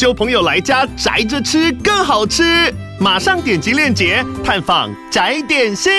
揪朋友来家宅着吃更好吃。马上点击链接探访宅点心。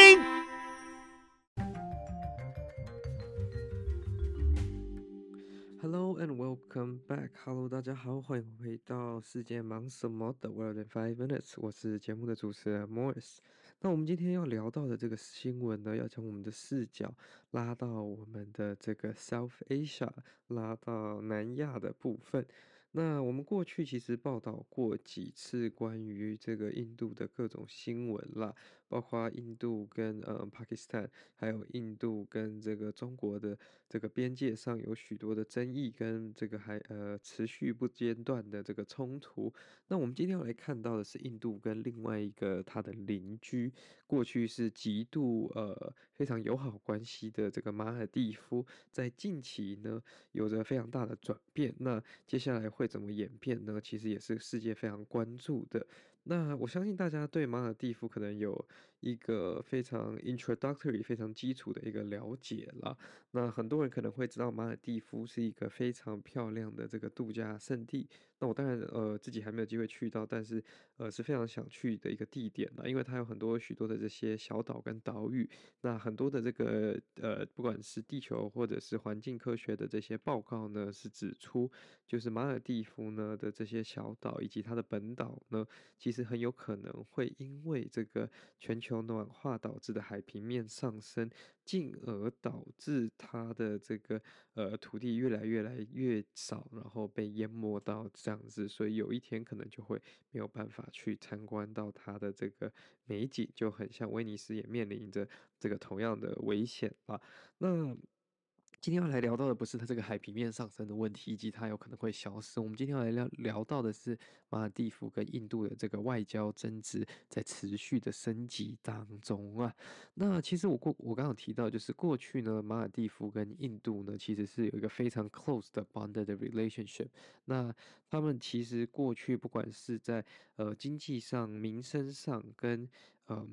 Hello and welcome back. Hello，大家好，欢迎回到世界忙什么的 World in Five Minutes。我是节目的主持人 Morris。那我们今天要聊到的这个新闻呢，要将我们的视角拉到我们的这个 South Asia，拉到南亚的部分。那我们过去其实报道过几次关于这个印度的各种新闻啦。包括印度跟呃巴基斯坦，还有印度跟这个中国的这个边界上有许多的争议，跟这个还呃持续不间断的这个冲突。那我们今天要来看到的是印度跟另外一个它的邻居，过去是极度呃非常友好关系的这个马尔地夫，在近期呢有着非常大的转变。那接下来会怎么演变呢？其实也是世界非常关注的。那我相信大家对马尔地夫可能有一个非常 introductory、非常基础的一个了解了。那很多人可能会知道马尔地夫是一个非常漂亮的这个度假胜地。那我当然呃自己还没有机会去到，但是呃是非常想去的一个地点了，因为它有很多许多的这些小岛跟岛屿。那很多的这个呃不管是地球或者是环境科学的这些报告呢，是指出就是马尔地夫呢的这些小岛以及它的本岛呢，其实很有可能会因为这个全球暖化导致的海平面上升，进而导致它的这个呃土地越来越来越少，然后被淹没到这样子，所以有一天可能就会没有办法去参观到它的这个美景，就很像威尼斯也面临着这个同样的危险啊。那今天要来聊到的不是它这个海平面上升的问题，以及它有可能会消失。我们今天要来聊聊到的是马尔地夫跟印度的这个外交争执在持续的升级当中啊。那其实我过我刚刚提到，就是过去呢，马尔地夫跟印度呢其实是有一个非常 close 的 bonded relationship。那他们其实过去不管是在呃经济上、民生上跟嗯。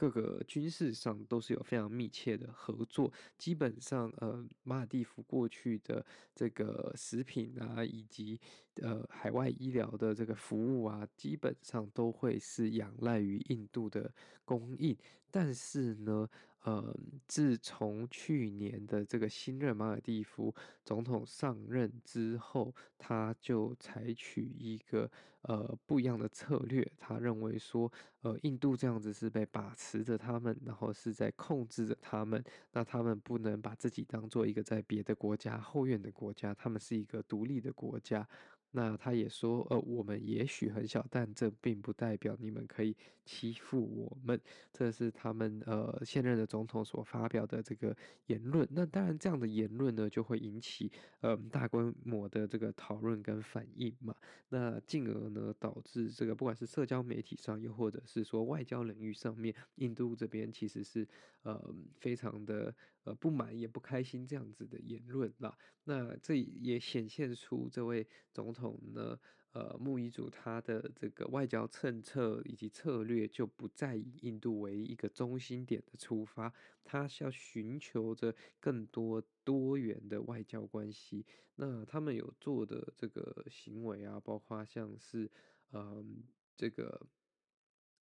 各个军事上都是有非常密切的合作，基本上，呃，马尔地夫过去的这个食品啊，以及呃海外医疗的这个服务啊，基本上都会是仰赖于印度的供应，但是呢。呃，自从去年的这个新任马尔地夫总统上任之后，他就采取一个呃不一样的策略。他认为说，呃，印度这样子是被把持着他们，然后是在控制着他们。那他们不能把自己当做一个在别的国家后院的国家，他们是一个独立的国家。那他也说，呃，我们也许很小，但这并不代表你们可以欺负我们。这是他们呃现任的总统所发表的这个言论。那当然，这样的言论呢，就会引起呃大规模的这个讨论跟反应嘛。那进而呢，导致这个不管是社交媒体上，又或者是说外交领域上面，印度这边其实是呃非常的。呃，不满也不开心这样子的言论啦，那这也显现出这位总统呢，呃，穆伊祖他的这个外交政策以及策略就不再以印度为一个中心点的出发，他是要寻求着更多多元的外交关系。那他们有做的这个行为啊，包括像是，嗯、呃，这个。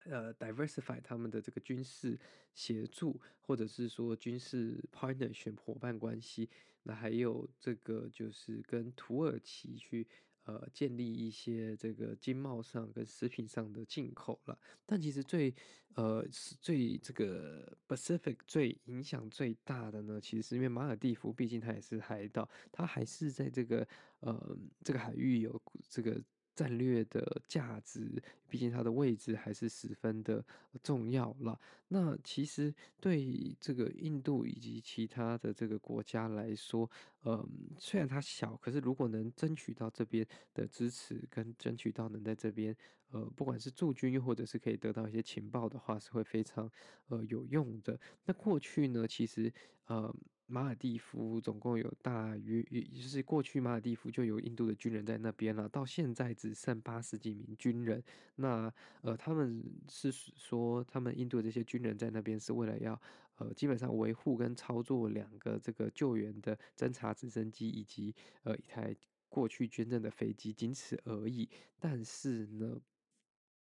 呃，diversify 他们的这个军事协助，或者是说军事 partner 选伙伴关系，那还有这个就是跟土耳其去呃建立一些这个经贸上跟食品上的进口了。但其实最呃是最这个 Pacific 最影响最大的呢，其实是因为马尔地夫毕竟它也是海岛，它还是在这个呃这个海域有这个。战略的价值，毕竟它的位置还是十分的重要了。那其实对这个印度以及其他的这个国家来说，嗯，虽然它小，可是如果能争取到这边的支持，跟争取到能在这边，呃，不管是驻军又或者是可以得到一些情报的话，是会非常呃有用的。那过去呢，其实呃。马尔地夫总共有大约，也就是过去马尔地夫就有印度的军人在那边了，到现在只剩八十几名军人。那呃，他们是说，他们印度的这些军人在那边是为了要呃，基本上维护跟操作两个这个救援的侦察直升机以及呃一台过去捐赠的飞机，仅此而已。但是呢，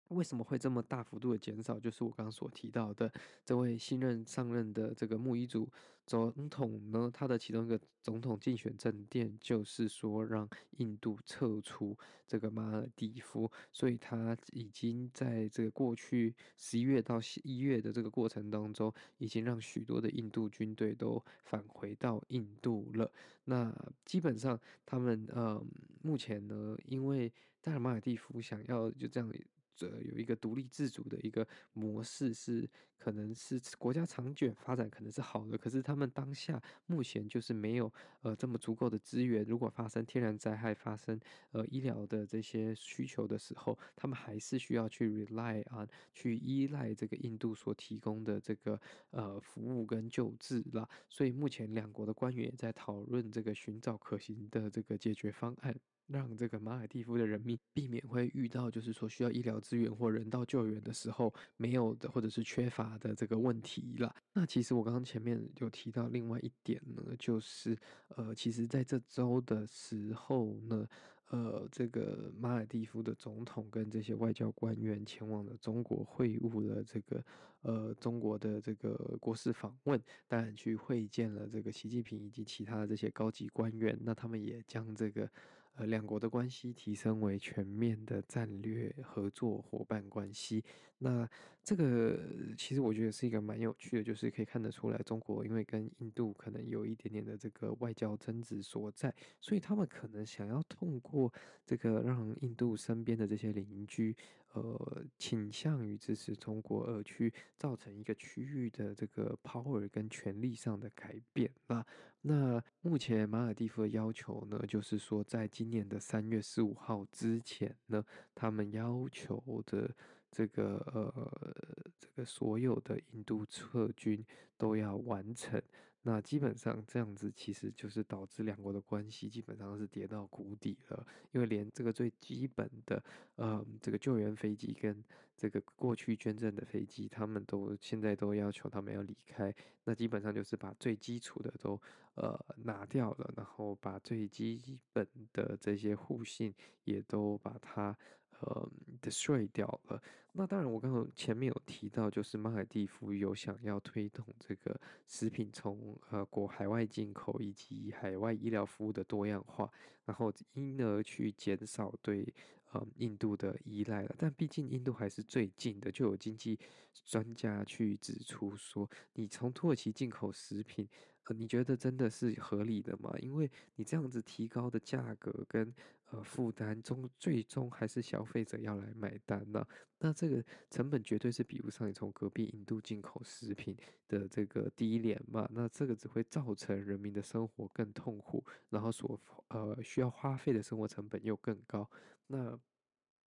为什么会这么大幅度的减少？就是我刚刚所提到的这位新任上任的这个穆伊祖总统呢，他的其中一个总统竞选政见就是说让印度撤出这个马尔地夫，所以他已经在这个过去十一月到一月的这个过程当中，已经让许多的印度军队都返回到印度了。那基本上他们呃，目前呢，因为当然马尔地夫想要就这样。这有一个独立自主的一个模式，是可能是国家长卷发展可能是好的，可是他们当下目前就是没有呃这么足够的资源。如果发生天然灾害、发生呃医疗的这些需求的时候，他们还是需要去 rely on 去依赖这个印度所提供的这个呃服务跟救治啦。所以目前两国的官员也在讨论这个寻找可行的这个解决方案。让这个马尔地夫的人民避免会遇到，就是说需要医疗资源或人道救援的时候没有的或者是缺乏的这个问题了。那其实我刚刚前面有提到另外一点呢，就是呃，其实在这周的时候呢，呃，这个马尔地夫的总统跟这些外交官员前往了中国会晤了这个呃中国的这个国事访问，当然去会见了这个习近平以及其他的这些高级官员。那他们也将这个。呃，两国的关系提升为全面的战略合作伙伴关系。那这个其实我觉得是一个蛮有趣的，就是可以看得出来，中国因为跟印度可能有一点点的这个外交争执所在，所以他们可能想要通过这个让印度身边的这些邻居，呃，倾向于支持中国，而去造成一个区域的这个 power 跟权力上的改变。那那目前马尔地夫的要求呢，就是说在今年的三月十五号之前呢，他们要求的这个呃这个所有的印度撤军都要完成。那基本上这样子，其实就是导致两国的关系基本上是跌到谷底了，因为连这个最基本的，呃，这个救援飞机跟这个过去捐赠的飞机，他们都现在都要求他们要离开，那基本上就是把最基础的都呃拿掉了，然后把最基本的这些互信也都把它。呃，destroy 掉了。那当然，我刚刚前面有提到，就是马尔地夫有想要推动这个食品从呃国海外进口以及海外医疗服务的多样化，然后因而去减少对呃印度的依赖了。但毕竟印度还是最近的，就有经济专家去指出说，你从土耳其进口食品。呃，你觉得真的是合理的吗？因为你这样子提高的价格跟呃负担，终最终还是消费者要来买单呢。那这个成本绝对是比不上你从隔壁印度进口食品的这个低廉嘛。那这个只会造成人民的生活更痛苦，然后所呃需要花费的生活成本又更高。那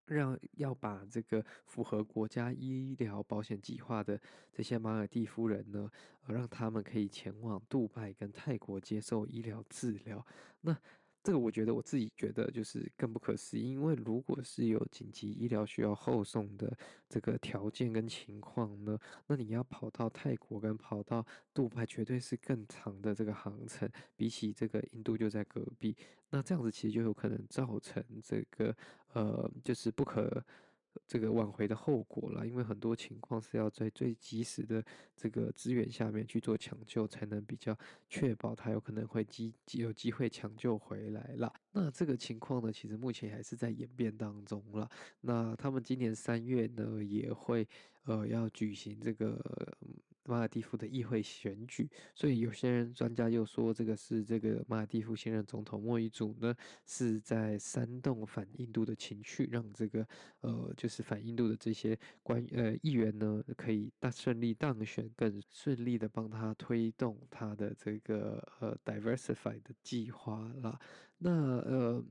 让要把这个符合国家医疗保险计划的这些马尔蒂夫人呢，让他们可以前往杜拜跟泰国接受医疗治疗。那这个我觉得我自己觉得就是更不可思议，因为如果是有紧急医疗需要后送的这个条件跟情况呢，那你要跑到泰国跟跑到杜拜，绝对是更长的这个航程，比起这个印度就在隔壁，那这样子其实就有可能造成这个呃，就是不可。这个挽回的后果了，因为很多情况是要在最及时的这个资源下面去做抢救，才能比较确保他有可能会机有机会抢救回来了。那这个情况呢，其实目前还是在演变当中了。那他们今年三月呢，也会呃要举行这个马尔地夫的议会选举，所以有些人专家又说，这个是这个马尔地夫现任总统莫伊祖呢是在煽动反印度的情绪，让这个呃就是反印度的这些官呃议员呢可以大顺利当选，更顺利的帮他推动他的这个呃 diversify 的计划啦。那呃。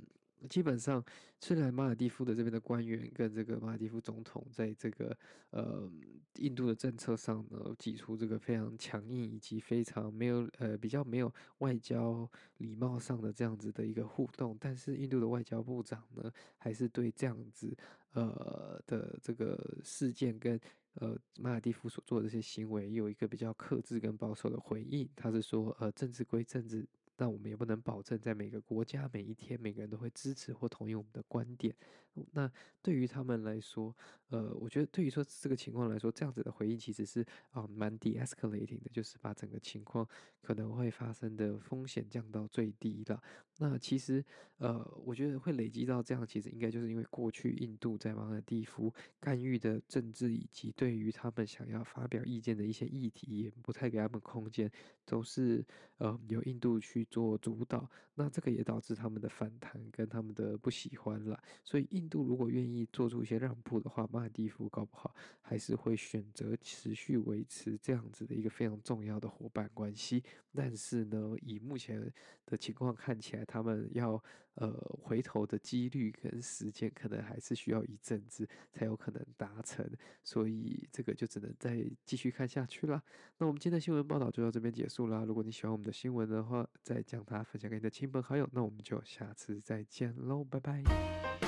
基本上，虽然马尔地夫的这边的官员跟这个马尔地夫总统在这个呃印度的政策上呢，挤出这个非常强硬以及非常没有呃比较没有外交礼貌上的这样子的一个互动，但是印度的外交部长呢，还是对这样子呃的这个事件跟呃马尔地夫所做的这些行为有一个比较克制跟保守的回应。他是说，呃，政治归政治。但我们也不能保证，在每个国家每一天，每个人都会支持或同意我们的观点。那对于他们来说，呃，我觉得对于说这个情况来说，这样子的回应其实是啊蛮 de-escalating 的，就是把整个情况可能会发生的风险降到最低了。那其实呃，我觉得会累积到这样，其实应该就是因为过去印度在马尔地夫干预的政治，以及对于他们想要发表意见的一些议题，也不太给他们空间，都是呃由印度去。做主导，那这个也导致他们的反弹跟他们的不喜欢了。所以印度如果愿意做出一些让步的话，马尔地夫搞不好还是会选择持续维持这样子的一个非常重要的伙伴关系。但是呢，以目前的情况看起来，他们要呃回头的几率跟时间，可能还是需要一阵子才有可能达成。所以这个就只能再继续看下去了。那我们今天的新闻报道就到这边结束了。如果你喜欢我们的新闻的话，再将它分享给你的亲朋好友，那我们就下次再见喽，拜拜。